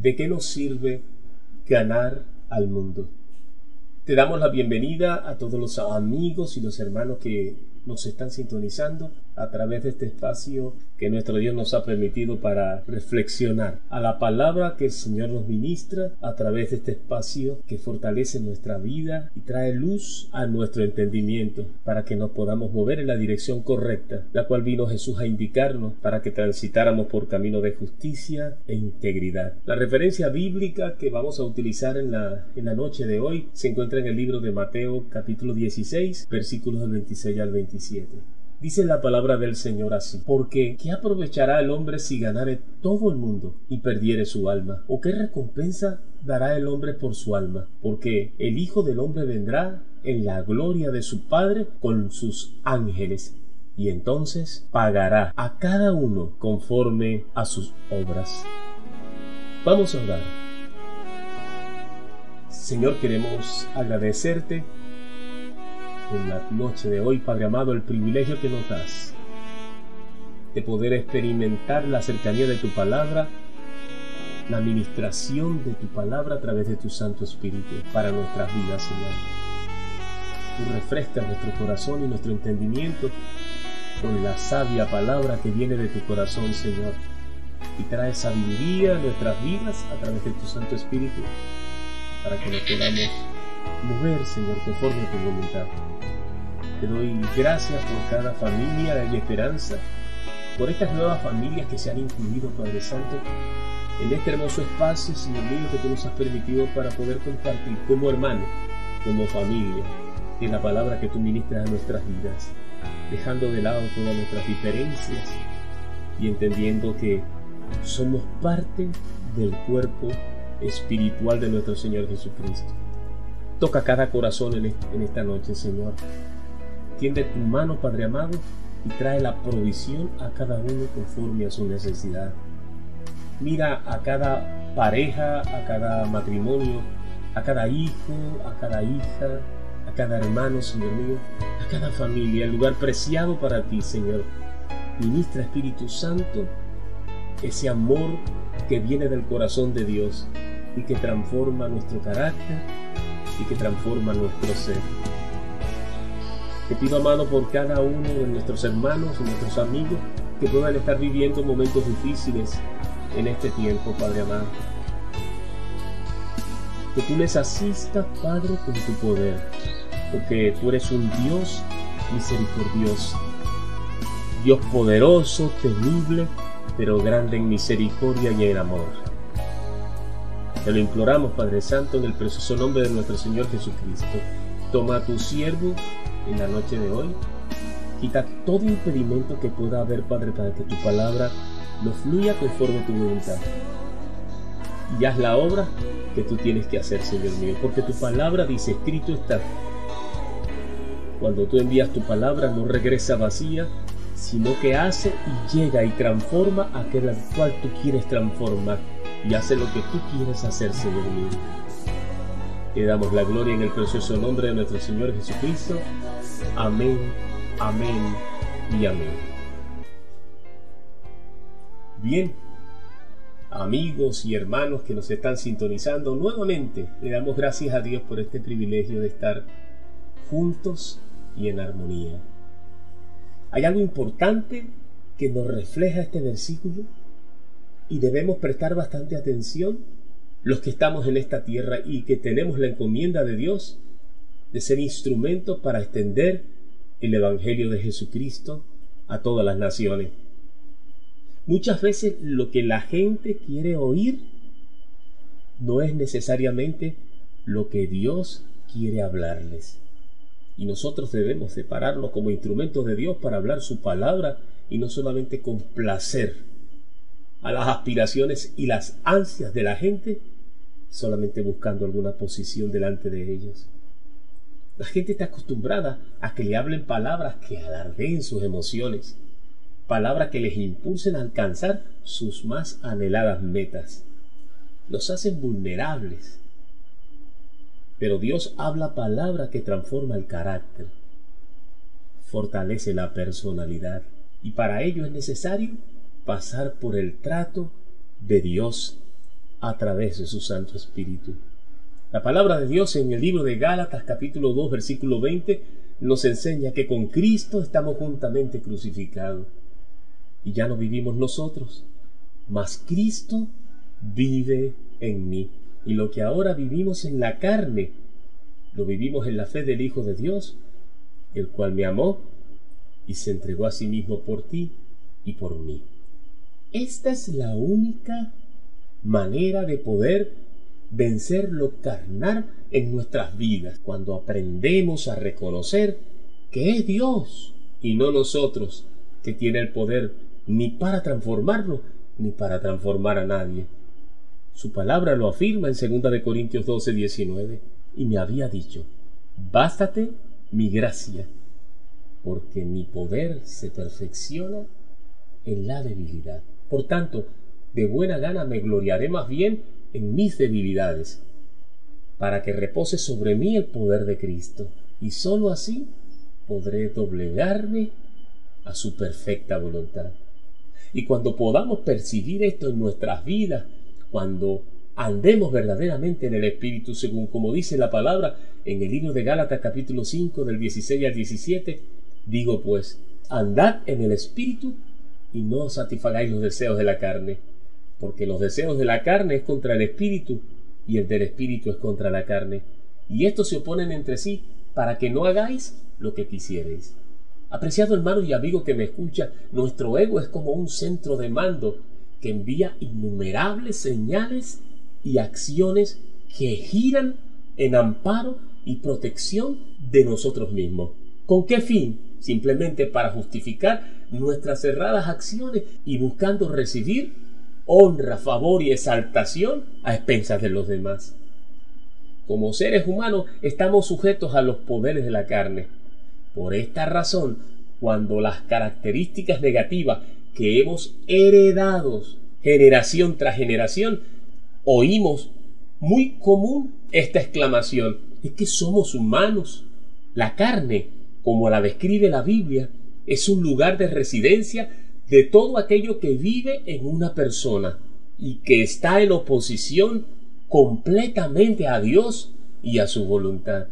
¿de qué nos sirve ganar al mundo? Te damos la bienvenida a todos los amigos y los hermanos que nos están sintonizando a través de este espacio que nuestro Dios nos ha permitido para reflexionar a la palabra que el Señor nos ministra a través de este espacio que fortalece nuestra vida y trae luz a nuestro entendimiento para que nos podamos mover en la dirección correcta, la cual vino Jesús a indicarnos para que transitáramos por camino de justicia e integridad. La referencia bíblica que vamos a utilizar en la, en la noche de hoy se encuentra en el libro de Mateo capítulo 16 versículos del 26 al 27. Dice la palabra del Señor así, porque ¿qué aprovechará el hombre si ganare todo el mundo y perdiere su alma? ¿O qué recompensa dará el hombre por su alma? Porque el Hijo del hombre vendrá en la gloria de su Padre con sus ángeles y entonces pagará a cada uno conforme a sus obras. Vamos a orar. Señor, queremos agradecerte en la noche de hoy, Padre amado, el privilegio que nos das de poder experimentar la cercanía de tu palabra, la administración de tu palabra a través de tu Santo Espíritu para nuestras vidas, Señor. Tú refrescas nuestro corazón y nuestro entendimiento con la sabia palabra que viene de tu corazón, Señor, y trae sabiduría a nuestras vidas a través de tu Santo Espíritu para que nos podamos mover, Señor, conforme a tu voluntad. Te doy gracias por cada familia y esperanza, por estas nuevas familias que se han incluido, Padre Santo, en este hermoso espacio, Señor mío, que tú nos has permitido para poder compartir como hermano, como familia, en la palabra que tú ministras a nuestras vidas, dejando de lado todas nuestras diferencias y entendiendo que somos parte del cuerpo espiritual de nuestro Señor Jesucristo. Toca cada corazón en esta noche, Señor. Tiende tu mano, Padre amado, y trae la provisión a cada uno conforme a su necesidad. Mira a cada pareja, a cada matrimonio, a cada hijo, a cada hija, a cada hermano, Señor mío, a cada familia, el lugar preciado para ti, Señor. Ministra Espíritu Santo ese amor que viene del corazón de Dios y que transforma nuestro carácter y que transforma nuestro ser. Te pido, amado, por cada uno de nuestros hermanos y nuestros amigos que puedan estar viviendo momentos difíciles en este tiempo, Padre amado. Que tú les asistas, Padre, con tu poder, porque tú eres un Dios misericordioso, Dios poderoso, temible, pero grande en misericordia y en amor. Te lo imploramos, Padre Santo, en el precioso nombre de nuestro Señor Jesucristo. Toma a tu siervo en la noche de hoy. Quita todo impedimento que pueda haber, Padre, para que tu palabra no fluya conforme tu voluntad. Y haz la obra que tú tienes que hacer, Señor mío, porque tu palabra dice, escrito está. Cuando tú envías tu palabra no regresa vacía, sino que hace y llega y transforma aquel al cual tú quieres transformar y hace lo que tú quieres hacer, Señor mío. Te damos la gloria en el precioso nombre de nuestro Señor Jesucristo. Amén, amén y amén. Bien, amigos y hermanos que nos están sintonizando, nuevamente le damos gracias a Dios por este privilegio de estar juntos y en armonía. Hay algo importante que nos refleja este versículo y debemos prestar bastante atención los que estamos en esta tierra y que tenemos la encomienda de Dios de ser instrumento para extender el Evangelio de Jesucristo a todas las naciones. Muchas veces lo que la gente quiere oír no es necesariamente lo que Dios quiere hablarles. Y nosotros debemos separarnos como instrumentos de Dios para hablar su palabra y no solamente complacer a las aspiraciones y las ansias de la gente solamente buscando alguna posición delante de ellos. La gente está acostumbrada a que le hablen palabras que alardeen sus emociones, palabras que les impulsen a alcanzar sus más anheladas metas. Los hacen vulnerables. Pero Dios habla palabra que transforma el carácter, fortalece la personalidad y para ello es necesario pasar por el trato de Dios a través de su Santo Espíritu. La palabra de Dios en el libro de Gálatas capítulo 2 versículo 20 nos enseña que con Cristo estamos juntamente crucificados. Y ya no vivimos nosotros, mas Cristo vive en mí. Y lo que ahora vivimos en la carne, lo vivimos en la fe del Hijo de Dios, el cual me amó y se entregó a sí mismo por ti y por mí. Esta es la única manera de poder vencer lo carnal en nuestras vidas, cuando aprendemos a reconocer que es Dios y no nosotros que tiene el poder ni para transformarlo ni para transformar a nadie. Su palabra lo afirma en 2 de Corintios 12, 19, y me había dicho, bástate mi gracia, porque mi poder se perfecciona en la debilidad. Por tanto, de buena gana me gloriaré más bien en mis debilidades, para que repose sobre mí el poder de Cristo, y sólo así podré doblegarme a su perfecta voluntad. Y cuando podamos percibir esto en nuestras vidas, cuando andemos verdaderamente en el Espíritu, según como dice la palabra en el libro de Gálatas capítulo 5 del 16 al 17, digo pues, andad en el Espíritu y no satisfagáis los deseos de la carne, porque los deseos de la carne es contra el Espíritu y el del Espíritu es contra la carne, y estos se oponen entre sí para que no hagáis lo que quisierais. Apreciado hermano y amigo que me escucha, nuestro ego es como un centro de mando que envía innumerables señales y acciones que giran en amparo y protección de nosotros mismos. ¿Con qué fin? Simplemente para justificar nuestras cerradas acciones y buscando recibir honra, favor y exaltación a expensas de los demás. Como seres humanos estamos sujetos a los poderes de la carne por esta razón, cuando las características negativas que hemos heredado generación tras generación, oímos muy común esta exclamación, es que somos humanos. La carne, como la describe la Biblia, es un lugar de residencia de todo aquello que vive en una persona y que está en oposición completamente a Dios y a su voluntad.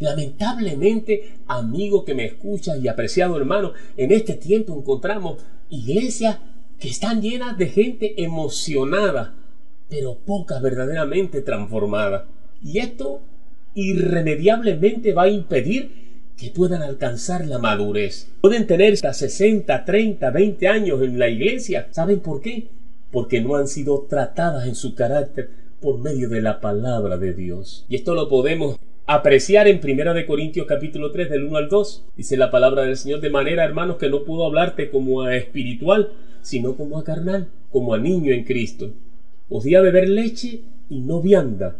Lamentablemente, amigo que me escuchas y apreciado hermano, en este tiempo encontramos iglesias que están llenas de gente emocionada, pero pocas verdaderamente transformadas. Y esto irremediablemente va a impedir que puedan alcanzar la madurez. Pueden tener hasta 60, 30, 20 años en la iglesia. ¿Saben por qué? Porque no han sido tratadas en su carácter por medio de la palabra de Dios. Y esto lo podemos apreciar en Primera de Corintios capítulo 3 del 1 al 2. Dice la palabra del Señor de manera, hermanos, que no puedo hablarte como a espiritual, sino como a carnal, como a niño en Cristo. Os di a beber leche y no vianda,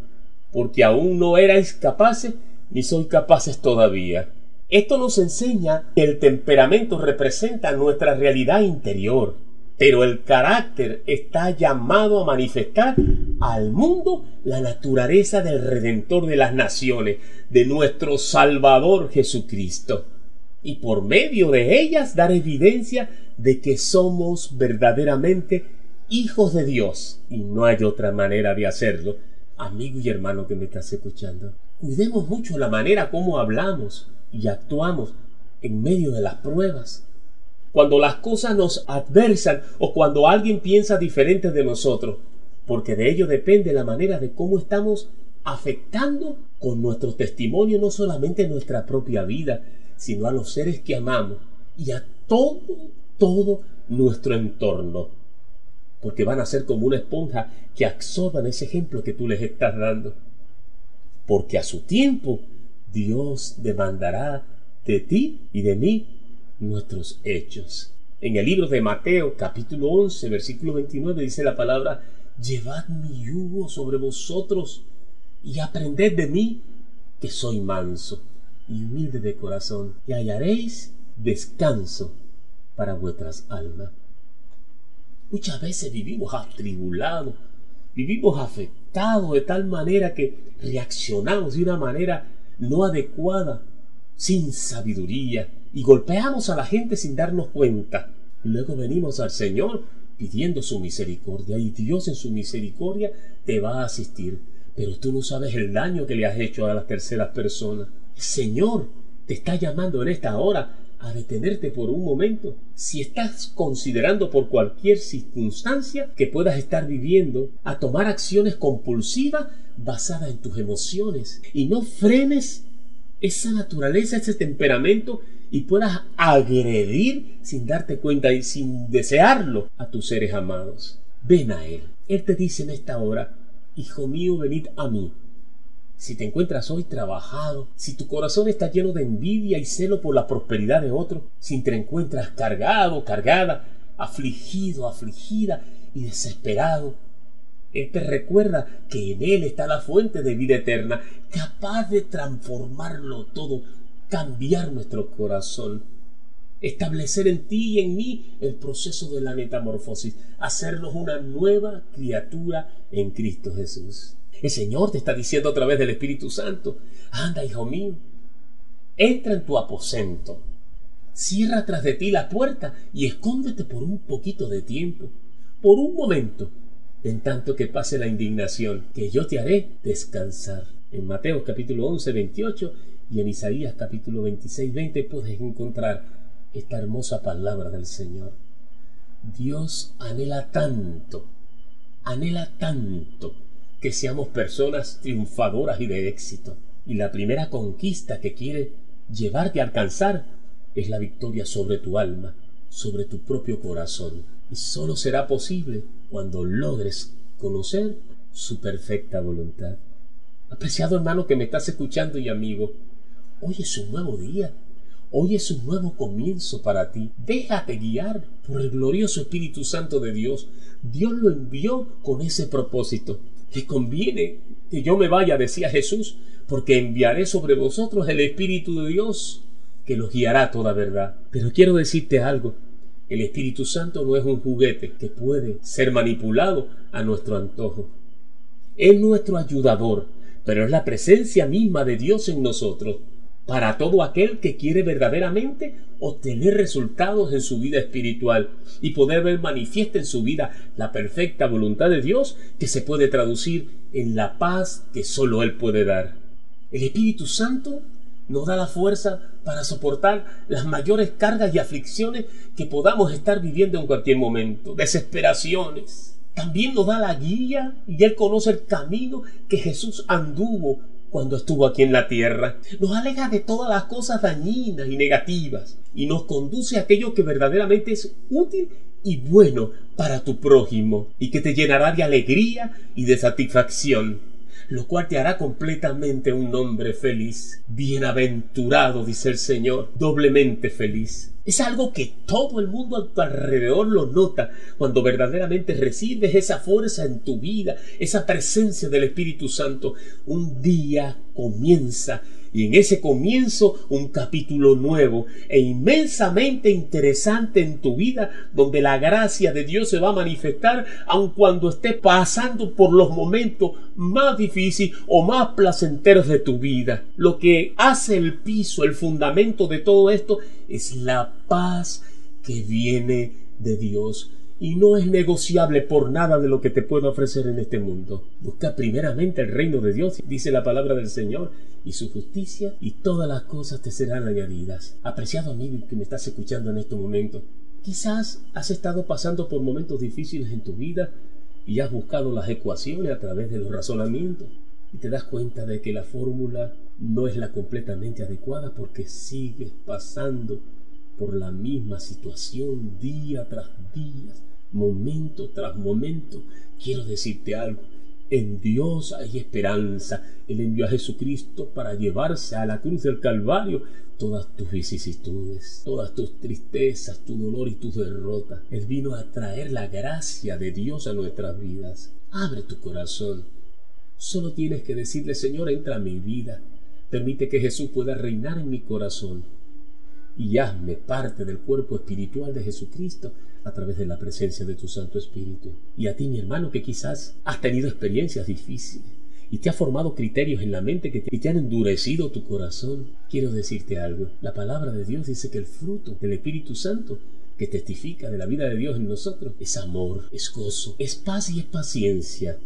porque aún no erais capaces, ni sois capaces todavía. Esto nos enseña que el temperamento representa nuestra realidad interior pero el carácter está llamado a manifestar al mundo la naturaleza del Redentor de las naciones, de nuestro Salvador Jesucristo, y por medio de ellas dar evidencia de que somos verdaderamente hijos de Dios, y no hay otra manera de hacerlo. Amigo y hermano que me estás escuchando, cuidemos mucho la manera como hablamos y actuamos en medio de las pruebas cuando las cosas nos adversan o cuando alguien piensa diferente de nosotros, porque de ello depende la manera de cómo estamos afectando con nuestro testimonio no solamente nuestra propia vida, sino a los seres que amamos y a todo, todo nuestro entorno. Porque van a ser como una esponja que absorban ese ejemplo que tú les estás dando. Porque a su tiempo Dios demandará de ti y de mí nuestros hechos. En el libro de Mateo capítulo 11 versículo 29 dice la palabra, llevad mi yugo sobre vosotros y aprended de mí que soy manso y humilde de corazón y hallaréis descanso para vuestras almas. Muchas veces vivimos atribulados, vivimos afectados de tal manera que reaccionamos de una manera no adecuada, sin sabiduría, y golpeamos a la gente sin darnos cuenta. Luego venimos al Señor pidiendo su misericordia y Dios en su misericordia te va a asistir. Pero tú no sabes el daño que le has hecho a las terceras personas. El Señor te está llamando en esta hora a detenerte por un momento. Si estás considerando por cualquier circunstancia que puedas estar viviendo, a tomar acciones compulsivas basadas en tus emociones y no frenes esa naturaleza, ese temperamento y puedas agredir sin darte cuenta y sin desearlo a tus seres amados. Ven a Él. Él te dice en esta hora, Hijo mío, venid a mí. Si te encuentras hoy trabajado, si tu corazón está lleno de envidia y celo por la prosperidad de otro, si te encuentras cargado, cargada, afligido, afligida y desesperado, Él te recuerda que en Él está la fuente de vida eterna, capaz de transformarlo todo, cambiar nuestro corazón, establecer en ti y en mí el proceso de la metamorfosis, hacernos una nueva criatura en Cristo Jesús. El Señor te está diciendo a través del Espíritu Santo, anda, hijo mío, entra en tu aposento, cierra tras de ti la puerta y escóndete por un poquito de tiempo, por un momento, en tanto que pase la indignación, que yo te haré descansar. En Mateo capítulo 11, 28 y en Isaías capítulo 26, 20 puedes encontrar esta hermosa palabra del Señor. Dios anhela tanto, anhela tanto que seamos personas triunfadoras y de éxito. Y la primera conquista que quiere llevarte a alcanzar es la victoria sobre tu alma, sobre tu propio corazón. Y solo será posible cuando logres conocer su perfecta voluntad. Apreciado hermano que me estás escuchando y amigo, hoy es un nuevo día. Hoy es un nuevo comienzo para ti. Déjate guiar por el glorioso Espíritu Santo de Dios. Dios lo envió con ese propósito. Que conviene que yo me vaya, decía Jesús, porque enviaré sobre vosotros el Espíritu de Dios, que los guiará toda verdad. Pero quiero decirte algo. El Espíritu Santo no es un juguete que puede ser manipulado a nuestro antojo. Es nuestro ayudador, pero es la presencia misma de Dios en nosotros para todo aquel que quiere verdaderamente obtener resultados en su vida espiritual y poder ver manifiesta en su vida la perfecta voluntad de Dios que se puede traducir en la paz que solo Él puede dar. El Espíritu Santo nos da la fuerza para soportar las mayores cargas y aflicciones que podamos estar viviendo en cualquier momento, desesperaciones. También nos da la guía y Él conoce el camino que Jesús anduvo cuando estuvo aquí en la tierra. Nos aleja de todas las cosas dañinas y negativas y nos conduce a aquello que verdaderamente es útil y bueno para tu prójimo y que te llenará de alegría y de satisfacción lo cual te hará completamente un hombre feliz. Bienaventurado, dice el Señor, doblemente feliz. Es algo que todo el mundo a tu alrededor lo nota cuando verdaderamente recibes esa fuerza en tu vida, esa presencia del Espíritu Santo. Un día comienza y en ese comienzo un capítulo nuevo e inmensamente interesante en tu vida donde la gracia de Dios se va a manifestar aun cuando estés pasando por los momentos más difíciles o más placenteros de tu vida. Lo que hace el piso, el fundamento de todo esto es la paz que viene de Dios y no es negociable por nada de lo que te puedo ofrecer en este mundo. Busca primeramente el reino de Dios, dice la palabra del Señor, y su justicia, y todas las cosas te serán añadidas. Apreciado amigo que me estás escuchando en este momento, quizás has estado pasando por momentos difíciles en tu vida y has buscado las ecuaciones a través de los razonamientos y te das cuenta de que la fórmula no es la completamente adecuada porque sigues pasando por la misma situación día tras día momento tras momento, quiero decirte algo. En Dios hay esperanza. Él envió a Jesucristo para llevarse a la cruz del Calvario todas tus vicisitudes, todas tus tristezas, tu dolor y tus derrotas. Él vino a traer la gracia de Dios a nuestras vidas. Abre tu corazón. Solo tienes que decirle, Señor, entra a mi vida. Permite que Jesús pueda reinar en mi corazón y hazme parte del cuerpo espiritual de Jesucristo a través de la presencia de tu Santo Espíritu. Y a ti, mi hermano, que quizás has tenido experiencias difíciles y te ha formado criterios en la mente que te, te han endurecido tu corazón, quiero decirte algo. La palabra de Dios dice que el fruto del Espíritu Santo que testifica de la vida de Dios en nosotros es amor, es gozo, es paz y es paciencia,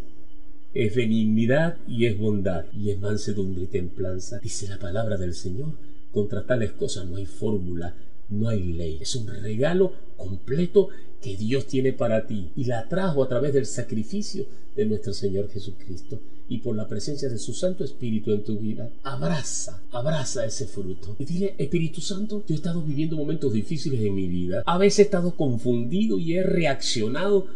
es benignidad y es bondad, y es mansedumbre y templanza. Dice la palabra del Señor, contra tales cosas no hay fórmula, no hay ley. Es un regalo completo que Dios tiene para ti y la trajo a través del sacrificio de nuestro Señor Jesucristo y por la presencia de su Santo Espíritu en tu vida. Abraza, abraza ese fruto. Y dile, Espíritu Santo, yo he estado viviendo momentos difíciles en mi vida. A veces he estado confundido y he reaccionado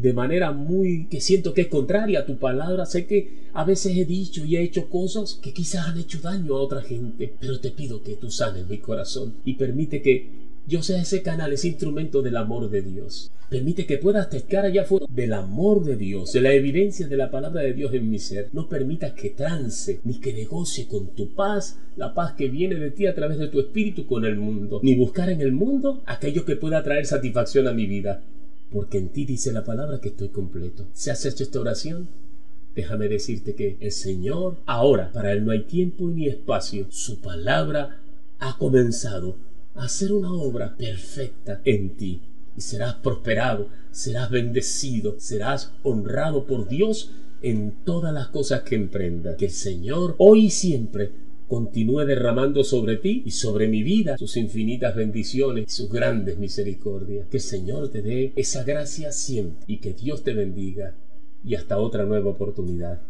de manera muy que siento que es contraria a tu palabra. Sé que a veces he dicho y he hecho cosas que quizás han hecho daño a otra gente, pero te pido que tú sanes mi corazón y permite que yo sea ese canal, ese instrumento del amor de Dios. Permite que puedas testar allá afuera del amor de Dios, de la evidencia de la palabra de Dios en mi ser. No permitas que trance ni que negocie con tu paz, la paz que viene de ti a través de tu espíritu con el mundo, ni buscar en el mundo aquello que pueda traer satisfacción a mi vida. Porque en ti dice la palabra que estoy completo. ¿Se has hecho esta oración? Déjame decirte que el Señor, ahora, para Él no hay tiempo ni espacio, su palabra ha comenzado hacer una obra perfecta en ti y serás prosperado, serás bendecido, serás honrado por Dios en todas las cosas que emprendas. Que el Señor hoy y siempre continúe derramando sobre ti y sobre mi vida sus infinitas bendiciones y sus grandes misericordias. Que el Señor te dé esa gracia siempre y que Dios te bendiga. Y hasta otra nueva oportunidad.